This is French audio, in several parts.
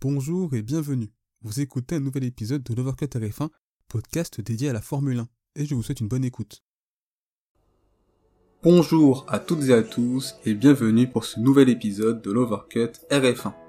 Bonjour et bienvenue. Vous écoutez un nouvel épisode de l'Overcut RF1, podcast dédié à la Formule 1, et je vous souhaite une bonne écoute. Bonjour à toutes et à tous et bienvenue pour ce nouvel épisode de l'Overcut RF1.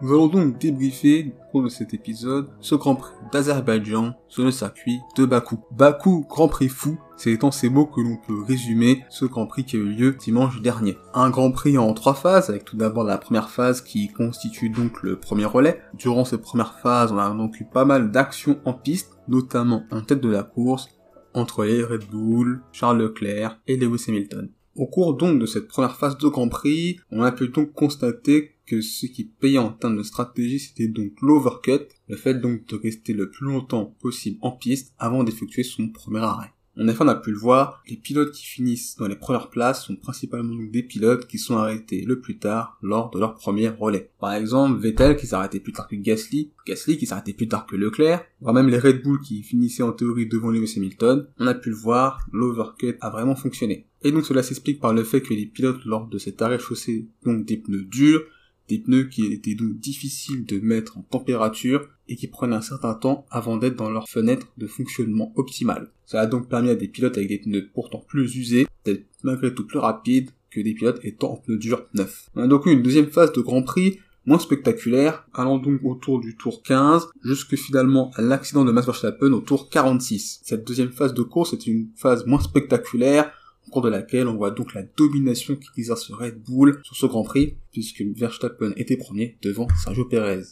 Nous allons donc débriefer, au cours de cet épisode, ce Grand Prix d'Azerbaïdjan sur le circuit de Bakou. Bakou, Grand Prix fou, c'est en ces mots que l'on peut résumer ce Grand Prix qui a eu lieu dimanche dernier. Un Grand Prix en trois phases, avec tout d'abord la première phase qui constitue donc le premier relais. Durant cette première phase, on a donc eu pas mal d'actions en piste, notamment en tête de la course, entre les Red Bull, Charles Leclerc et Lewis Hamilton. Au cours donc de cette première phase de Grand Prix, on a pu donc constater que ce qui payait en termes de stratégie, c'était donc l'overcut, le fait donc de rester le plus longtemps possible en piste avant d'effectuer son premier arrêt. En effet, on a pu le voir, les pilotes qui finissent dans les premières places sont principalement des pilotes qui sont arrêtés le plus tard lors de leur premier relais. Par exemple, Vettel qui arrêté plus tard que Gasly, Gasly qui arrêté plus tard que Leclerc, voire même les Red Bull qui finissaient en théorie devant Lewis Hamilton. On a pu le voir, l'overcut a vraiment fonctionné. Et donc cela s'explique par le fait que les pilotes lors de cet arrêt chaussé donc des pneus durs, des pneus qui étaient donc difficiles de mettre en température et qui prenaient un certain temps avant d'être dans leur fenêtre de fonctionnement optimale. Ça a donc permis à des pilotes avec des pneus pourtant plus usés d'être malgré tout plus rapides que des pilotes étant en pneus durs neufs. On a donc eu une deuxième phase de Grand Prix moins spectaculaire, allant donc autour du tour 15, jusque finalement à l'accident de Max Verstappen au tour 46. Cette deuxième phase de course est une phase moins spectaculaire, au cours de laquelle on voit donc la domination qu'exerce Red Bull sur ce Grand Prix, puisque Verstappen était premier devant Sergio Perez.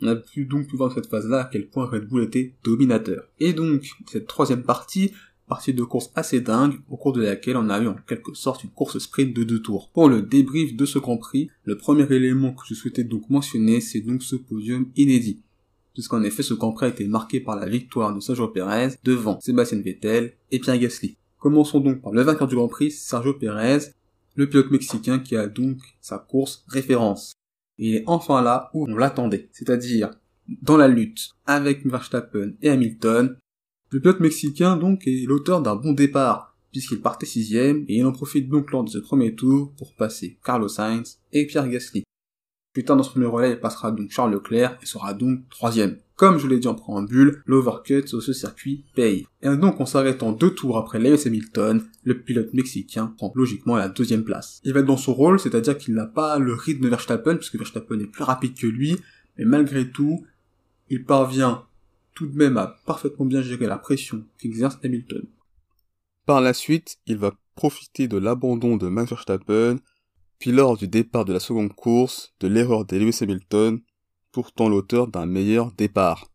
On a pu donc voir dans cette phase-là à quel point Red Bull était dominateur. Et donc, cette troisième partie, partie de course assez dingue, au cours de laquelle on a eu en quelque sorte une course sprint de deux tours. Pour le débrief de ce Grand Prix, le premier élément que je souhaitais donc mentionner, c'est donc ce podium inédit. Puisqu'en effet, ce Grand Prix a été marqué par la victoire de Sergio Perez devant Sébastien Vettel et Pierre Gasly. Commençons donc par le vainqueur du Grand Prix, Sergio Pérez, le pilote mexicain qui a donc sa course référence. il est enfin là où on l'attendait, c'est-à-dire dans la lutte avec Verstappen et Hamilton. Le pilote mexicain donc est l'auteur d'un bon départ, puisqu'il partait sixième et il en profite donc lors de ce premier tour pour passer Carlos Sainz et Pierre Gasly. Plus tard dans ce premier relais, il passera donc Charles Leclerc et sera donc troisième. Comme je l'ai dit en préambule, l'overcut sur ce circuit paye. Et donc en s'arrêtant deux tours après Lewis Hamilton, le pilote mexicain prend logiquement la deuxième place. Il va être dans son rôle, c'est-à-dire qu'il n'a pas le rythme de Verstappen, puisque Verstappen est plus rapide que lui, mais malgré tout, il parvient tout de même à parfaitement bien gérer la pression qu'exerce Hamilton. Par la suite, il va profiter de l'abandon de Max Verstappen, puis lors du départ de la seconde course, de l'erreur de Lewis Hamilton, pourtant l'auteur d'un meilleur départ,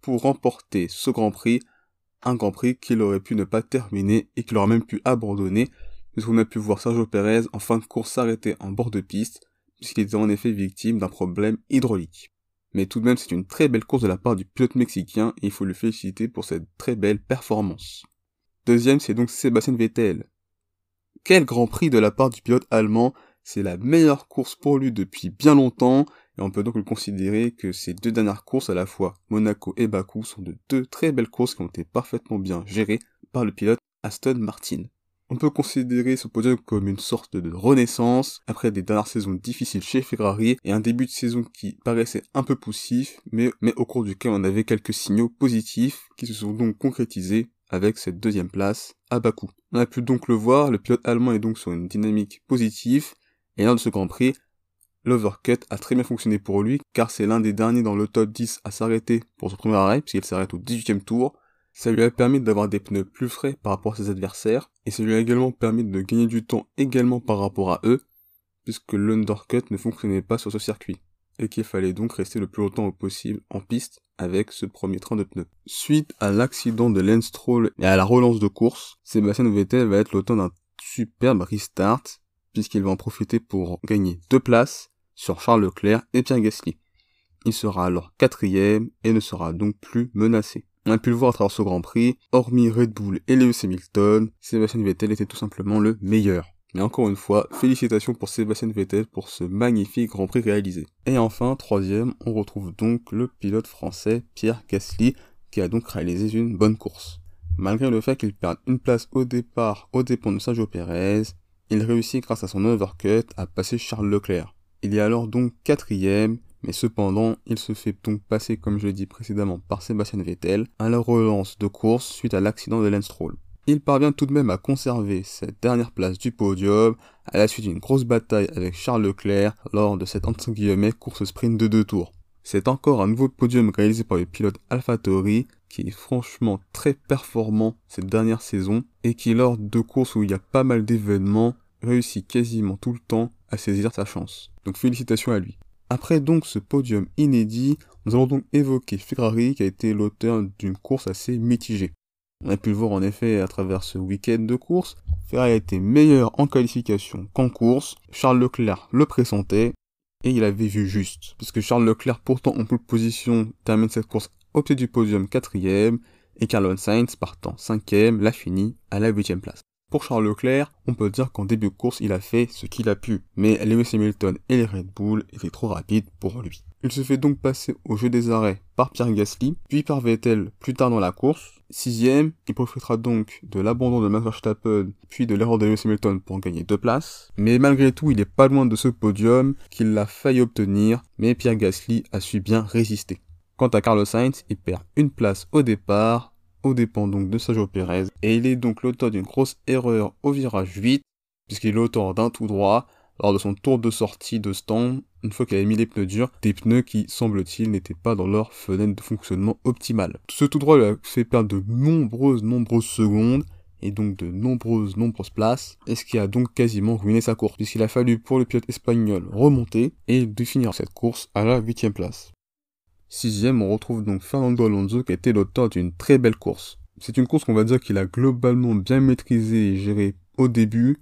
pour remporter ce Grand Prix, un Grand Prix qu'il aurait pu ne pas terminer et qu'il aurait même pu abandonner, puisqu'on a pu voir Sergio Perez en fin de course s'arrêter en bord de piste, puisqu'il était en effet victime d'un problème hydraulique. Mais tout de même, c'est une très belle course de la part du pilote mexicain et il faut le féliciter pour cette très belle performance. Deuxième, c'est donc Sébastien Vettel. Quel grand prix de la part du pilote allemand, c'est la meilleure course pour lui depuis bien longtemps et on peut donc le considérer que ces deux dernières courses, à la fois Monaco et Bakou, sont de deux très belles courses qui ont été parfaitement bien gérées par le pilote Aston Martin. On peut considérer ce podium comme une sorte de renaissance après des dernières saisons difficiles chez Ferrari et un début de saison qui paraissait un peu poussif, mais, au cours duquel on avait quelques signaux positifs qui se sont donc concrétisés avec cette deuxième place à Bakou. On a pu donc le voir, le pilote allemand est donc sur une dynamique positive et lors de ce Grand Prix, L'overcut a très bien fonctionné pour lui, car c'est l'un des derniers dans le top 10 à s'arrêter pour son premier arrêt, puisqu'il s'arrête au 18ème tour. Ça lui a permis d'avoir des pneus plus frais par rapport à ses adversaires, et ça lui a également permis de gagner du temps également par rapport à eux, puisque l'undercut ne fonctionnait pas sur ce circuit, et qu'il fallait donc rester le plus longtemps possible en piste avec ce premier train de pneus. Suite à l'accident de Lance et à la relance de course, Sébastien Vettel va être l'auteur d'un superbe restart, puisqu'il va en profiter pour gagner deux places sur Charles Leclerc et Pierre Gasly. Il sera alors quatrième et ne sera donc plus menacé. On a pu le voir à travers ce Grand Prix, hormis Red Bull et Lewis Hamilton, Sébastien Vettel était tout simplement le meilleur. Mais encore une fois, félicitations pour Sébastien Vettel pour ce magnifique Grand Prix réalisé. Et enfin, troisième, on retrouve donc le pilote français Pierre Gasly, qui a donc réalisé une bonne course. Malgré le fait qu'il perde une place au départ au dépens de Sergio Perez, il réussit grâce à son overcut à passer Charles Leclerc. Il est alors donc quatrième, Mais cependant, il se fait donc passer, comme je l'ai dit précédemment, par Sébastien Vettel à la relance de course suite à l'accident de Lance Stroll. Il parvient tout de même à conserver cette dernière place du podium à la suite d'une grosse bataille avec Charles Leclerc lors de cette entre guillemets course sprint de deux tours. C'est encore un nouveau podium réalisé par le pilote AlphaTauri qui est franchement très performant cette dernière saison et qui lors de courses où il y a pas mal d'événements réussit quasiment tout le temps à saisir sa chance. Donc félicitations à lui. Après donc ce podium inédit, nous allons donc évoquer Ferrari qui a été l'auteur d'une course assez mitigée. On a pu le voir en effet à travers ce week-end de course. Ferrari a été meilleur en qualification qu'en course. Charles Leclerc le pressentait et il avait vu juste. Puisque Charles Leclerc pourtant en position termine cette course au pied du podium quatrième et Carlos Sainz partant cinquième l'a fini à la huitième place. Pour Charles Leclerc, on peut dire qu'en début de course, il a fait ce qu'il a pu, mais Lewis Hamilton et les Red Bull étaient trop rapides pour lui. Il se fait donc passer au jeu des arrêts par Pierre Gasly, puis par Vettel plus tard dans la course. Sixième, il profitera donc de l'abandon de Max Verstappen, puis de l'erreur de Lewis Hamilton pour gagner deux places. Mais malgré tout, il est pas loin de ce podium qu'il a failli obtenir, mais Pierre Gasly a su bien résister. Quant à Carlos Sainz, il perd une place au départ, au dépend donc de Sergio Perez, et il est donc l'auteur d'une grosse erreur au virage 8, puisqu'il est l'auteur d'un tout droit lors de son tour de sortie de stand, une fois qu'il avait mis les pneus durs, des pneus qui, semble-t-il, n'étaient pas dans leur fenêtre de fonctionnement optimal. Ce tout droit lui a fait perdre de nombreuses, nombreuses secondes, et donc de nombreuses, nombreuses places, et ce qui a donc quasiment ruiné sa course, puisqu'il a fallu pour le pilote espagnol remonter et définir cette course à la huitième place. Sixième, on retrouve donc Fernando Alonso qui a été l'auteur d'une très belle course. C'est une course qu'on va dire qu'il a globalement bien maîtrisée et gérée au début,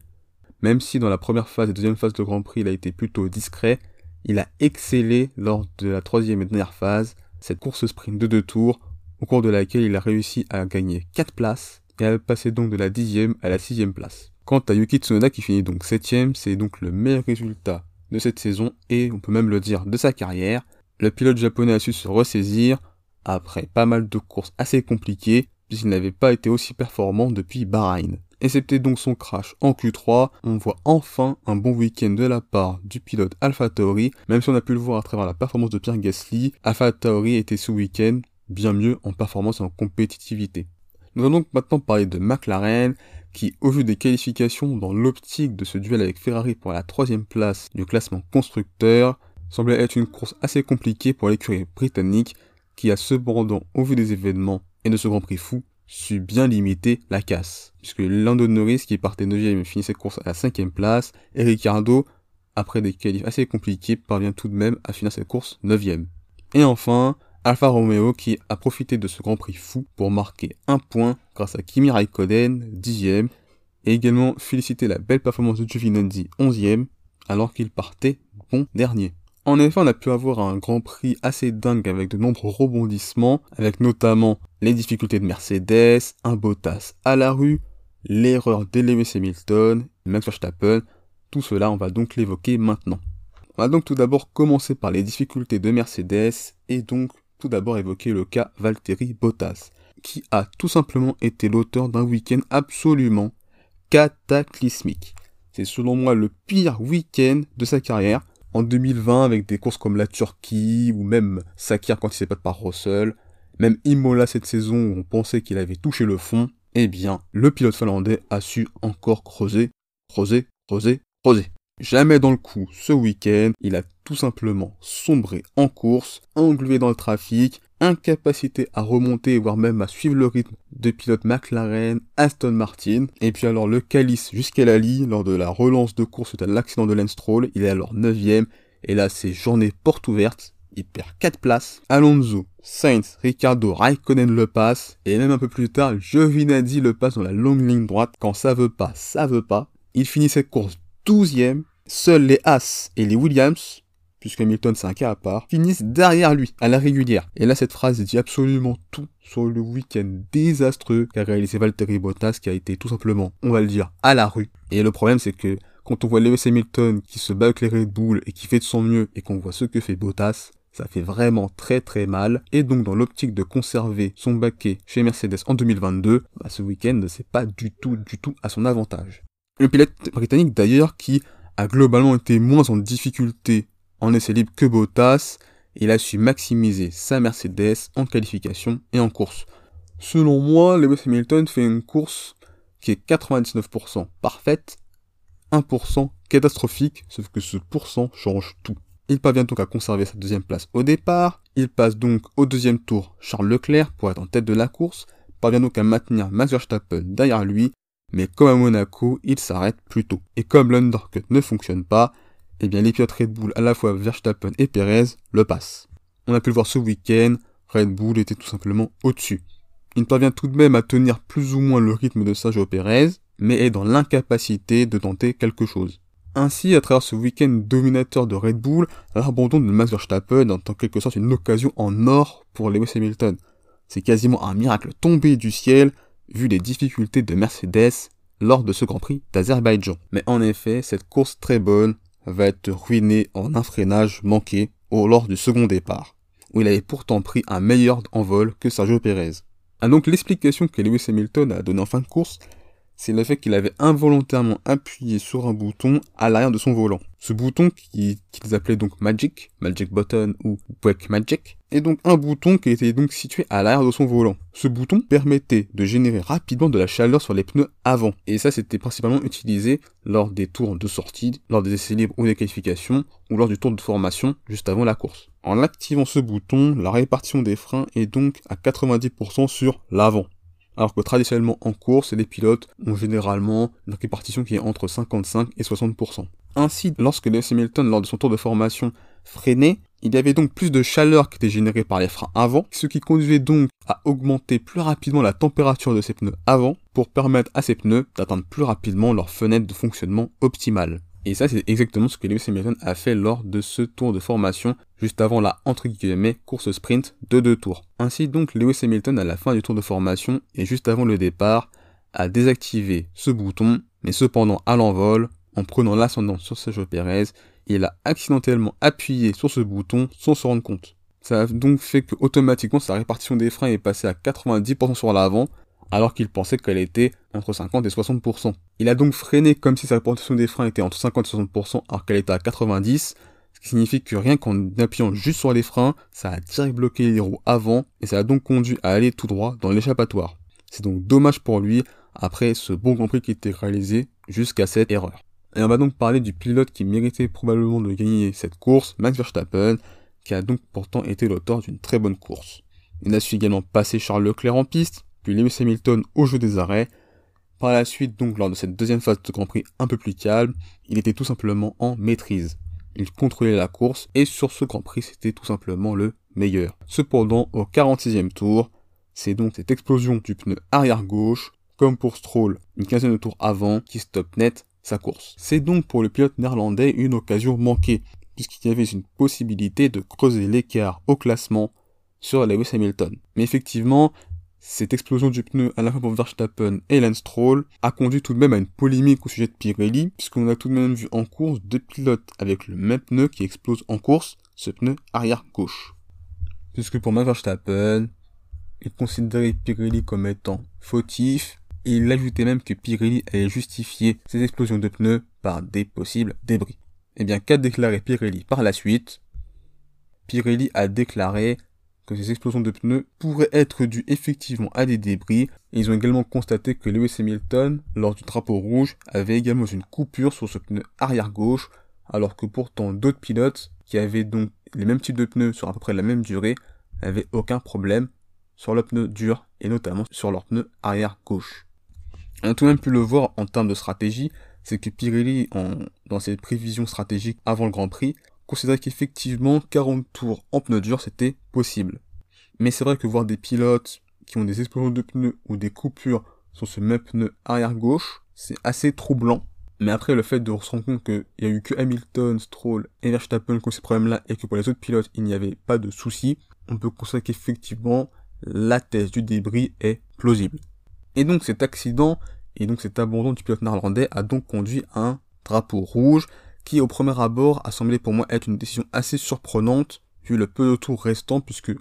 même si dans la première phase et deuxième phase de Grand Prix il a été plutôt discret, il a excellé lors de la troisième et dernière phase, cette course sprint de deux tours, au cours de laquelle il a réussi à gagner 4 places et à passer donc de la dixième à la sixième place. Quant à Yuki Tsunoda qui finit donc septième, c'est donc le meilleur résultat de cette saison et on peut même le dire de sa carrière, le pilote japonais a su se ressaisir après pas mal de courses assez compliquées puisqu'il n'avait pas été aussi performant depuis Bahreïn. Excepté donc son crash en Q3, on voit enfin un bon week-end de la part du pilote Alpha Tauri, même si on a pu le voir à travers la performance de Pierre Gasly, Alpha Tauri était ce week-end bien mieux en performance et en compétitivité. Nous allons donc maintenant parler de McLaren, qui, au vu des qualifications dans l'optique de ce duel avec Ferrari pour la troisième place du classement constructeur, semblait être une course assez compliquée pour l'écurie britannique qui a cependant, au vu des événements et de ce Grand Prix fou, su bien limiter la casse. Puisque Lando Norris, qui partait 9ème, finit cette course à la 5ème place, et Ricardo, après des qualifs assez compliqués, parvient tout de même à finir cette course 9ème. Et enfin, Alfa Romeo qui a profité de ce Grand Prix fou pour marquer un point grâce à Kimi Raikkonen, 10ème, et également féliciter la belle performance de Giovinazzi, 11ème, alors qu'il partait bon dernier. En effet, on a pu avoir un grand prix assez dingue avec de nombreux rebondissements, avec notamment les difficultés de Mercedes, un Bottas à la rue, l'erreur d'Elewis Hamilton, Max Verstappen, tout cela on va donc l'évoquer maintenant. On va donc tout d'abord commencer par les difficultés de Mercedes et donc tout d'abord évoquer le cas Valtteri Bottas, qui a tout simplement été l'auteur d'un week-end absolument cataclysmique. C'est selon moi le pire week-end de sa carrière, en 2020 avec des courses comme la Turquie ou même Sakir quand il s'est pas par Russell, même Imola cette saison où on pensait qu'il avait touché le fond, eh bien, le pilote finlandais a su encore creuser, creuser, creuser, creuser. Jamais dans le coup, ce week-end, il a tout simplement sombré en course, englué dans le trafic, incapacité à remonter, voire même à suivre le rythme de pilote McLaren, Aston Martin. Et puis alors le calice jusqu'à la lors de la relance de course suite à l'accident de Lance il est alors 9ème. Et là c'est journée porte ouverte, il perd 4 places. Alonso, Sainz, Ricardo, Raikkonen le passe. Et même un peu plus tard, Giovinazzi le passe dans la longue ligne droite. Quand ça veut pas, ça veut pas. Il finit cette course 12ème. Seuls les Haas et les Williams puisque Hamilton c'est un cas à part, finissent derrière lui, à la régulière. Et là, cette phrase dit absolument tout sur le week-end désastreux qu'a réalisé Valtteri Bottas, qui a été tout simplement, on va le dire, à la rue. Et le problème, c'est que quand on voit Lewis Hamilton qui se bat avec les Red Bull et qui fait de son mieux, et qu'on voit ce que fait Bottas, ça fait vraiment très très mal. Et donc dans l'optique de conserver son baquet chez Mercedes en 2022, bah, ce week-end c'est pas du tout du tout à son avantage. Le pilote britannique d'ailleurs qui a globalement été moins en difficulté en essai libre que Bottas, il a su maximiser sa Mercedes en qualification et en course. Selon moi, Lewis Hamilton fait une course qui est 99% parfaite, 1% catastrophique, sauf que ce pourcent change tout. Il parvient donc à conserver sa deuxième place au départ, il passe donc au deuxième tour Charles Leclerc pour être en tête de la course, parvient donc à maintenir Max Verstappen derrière lui, mais comme à Monaco, il s'arrête plus tôt. Et comme l'undercut ne fonctionne pas, eh bien les pilotes Red Bull, à la fois Verstappen et Perez, le passent. On a pu le voir ce week-end, Red Bull était tout simplement au-dessus. Il parvient tout de même à tenir plus ou moins le rythme de Sergio Perez, mais est dans l'incapacité de tenter quelque chose. Ainsi, à travers ce week-end dominateur de Red Bull, l'abandon de Max Verstappen est en quelque sorte une occasion en or pour Lewis Hamilton. C'est quasiment un miracle tombé du ciel, vu les difficultés de Mercedes lors de ce Grand Prix d'Azerbaïdjan. Mais en effet, cette course très bonne va être ruinée en un freinage manqué au lors du second départ, où il avait pourtant pris un meilleur envol que Sergio Perez. Ah donc l'explication que Lewis Hamilton a donnée en fin de course, c'est le fait qu'il avait involontairement appuyé sur un bouton à l'arrière de son volant. Ce bouton qu'ils appelaient donc Magic, Magic Button ou Break Magic, est donc un bouton qui était donc situé à l'arrière de son volant. Ce bouton permettait de générer rapidement de la chaleur sur les pneus avant. Et ça c'était principalement utilisé lors des tours de sortie, lors des essais libres ou des qualifications, ou lors du tour de formation juste avant la course. En activant ce bouton, la répartition des freins est donc à 90% sur l'avant alors que traditionnellement en course, les pilotes ont généralement une répartition qui est entre 55 et 60%. Ainsi, lorsque Lewis Hamilton, lors de son tour de formation, freinait, il y avait donc plus de chaleur qui était générée par les freins avant, ce qui conduisait donc à augmenter plus rapidement la température de ses pneus avant pour permettre à ces pneus d'atteindre plus rapidement leur fenêtre de fonctionnement optimale. Et ça, c'est exactement ce que Lewis Hamilton a fait lors de ce tour de formation, juste avant la, entre guillemets, course sprint de deux tours. Ainsi donc, Lewis Hamilton, à la fin du tour de formation, et juste avant le départ, a désactivé ce bouton, mais cependant à l'envol, en prenant l'ascendant sur Sergio Perez, il a accidentellement appuyé sur ce bouton sans se rendre compte. Ça a donc fait que automatiquement sa répartition des freins est passée à 90% sur l'avant, alors qu'il pensait qu'elle était entre 50 et 60%. Il a donc freiné comme si sa répartition des freins était entre 50 et 60%, alors qu'elle était à 90, ce qui signifie que rien qu'en appuyant juste sur les freins, ça a direct bloqué les roues avant, et ça a donc conduit à aller tout droit dans l'échappatoire. C'est donc dommage pour lui, après ce bon Grand Prix qui était réalisé jusqu'à cette erreur. Et on va donc parler du pilote qui méritait probablement de gagner cette course, Max Verstappen, qui a donc pourtant été l'auteur d'une très bonne course. Il a su également passer Charles Leclerc en piste, puis Lewis Hamilton au jeu des arrêts. Par la suite, donc, lors de cette deuxième phase de Grand Prix un peu plus calme, il était tout simplement en maîtrise. Il contrôlait la course et sur ce Grand Prix, c'était tout simplement le meilleur. Cependant, au 46e tour, c'est donc cette explosion du pneu arrière gauche, comme pour Stroll, une quinzaine de tours avant, qui stoppe net sa course. C'est donc pour le pilote néerlandais une occasion manquée, puisqu'il y avait une possibilité de creuser l'écart au classement sur Lewis Hamilton. Mais effectivement, cette explosion du pneu à la fois pour Verstappen et Lance Stroll a conduit tout de même à une polémique au sujet de Pirelli, puisqu'on a tout de même vu en course deux pilotes avec le même pneu qui explose en course, ce pneu arrière gauche. Puisque pour Max Verstappen, il considérait Pirelli comme étant fautif, et il ajoutait même que Pirelli allait justifier ces explosions de pneus par des possibles débris. Eh bien, qu'a déclaré Pirelli par la suite? Pirelli a déclaré que ces explosions de pneus pourraient être dues effectivement à des débris, ils ont également constaté que Lewis Hamilton, lors du drapeau rouge, avait également une coupure sur ce pneu arrière gauche, alors que pourtant d'autres pilotes, qui avaient donc les mêmes types de pneus sur à peu près la même durée, n'avaient aucun problème sur le pneu dur, et notamment sur leur pneu arrière gauche. On a tout de même pu le voir en termes de stratégie, c'est que Pirelli, dans ses prévisions stratégiques avant le Grand Prix, considérait qu'effectivement 40 tours en pneus durs c'était possible. Mais c'est vrai que voir des pilotes qui ont des explosions de pneus ou des coupures sur ce même pneu arrière gauche, c'est assez troublant. Mais après, le fait de se rendre compte qu'il n'y a eu que Hamilton, Stroll et Verstappen qui ont ces problèmes-là et que pour les autres pilotes, il n'y avait pas de soucis, on peut constater qu'effectivement, la thèse du débris est plausible. Et donc cet accident et donc cet abandon du pilote néerlandais a donc conduit à un drapeau rouge qui au premier abord a semblé pour moi être une décision assez surprenante vu le peu de tours restant puisque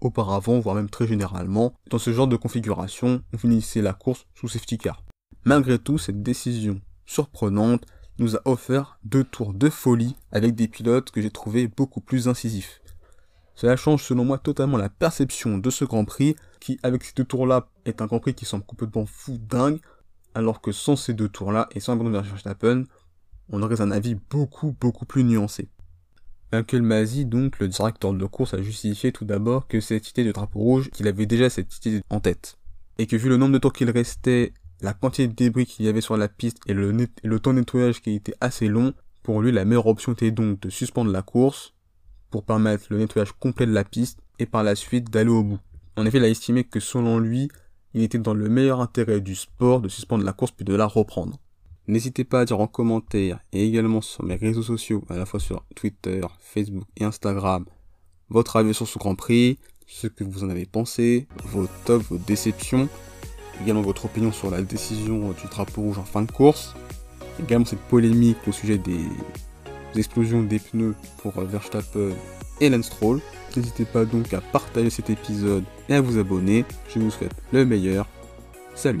auparavant, voire même très généralement, dans ce genre de configuration, on finissait la course sous safety car. Malgré tout, cette décision surprenante nous a offert deux tours de folie avec des pilotes que j'ai trouvé beaucoup plus incisifs. Cela change selon moi totalement la perception de ce Grand Prix, qui avec ces deux tours-là est un Grand Prix qui semble complètement fou dingue, alors que sans ces deux tours-là et sans l'abandon de on aurait un avis beaucoup beaucoup plus nuancé. Masi, donc le directeur de course, a justifié tout d'abord que cette idée de drapeau rouge, qu'il avait déjà cette idée en tête. Et que vu le nombre de tours qu'il restait, la quantité de débris qu'il y avait sur la piste et le, et le temps de nettoyage qui était assez long, pour lui la meilleure option était donc de suspendre la course, pour permettre le nettoyage complet de la piste et par la suite d'aller au bout. En effet, il a estimé que selon lui, il était dans le meilleur intérêt du sport de suspendre la course puis de la reprendre. N'hésitez pas à dire en commentaire et également sur mes réseaux sociaux, à la fois sur Twitter, Facebook et Instagram, votre avis sur ce Grand Prix, ce que vous en avez pensé, vos tops, vos déceptions, également votre opinion sur la décision du drapeau rouge en fin de course, également cette polémique au sujet des explosions des pneus pour Verstappen et Lance Stroll. N'hésitez pas donc à partager cet épisode et à vous abonner. Je vous souhaite le meilleur. Salut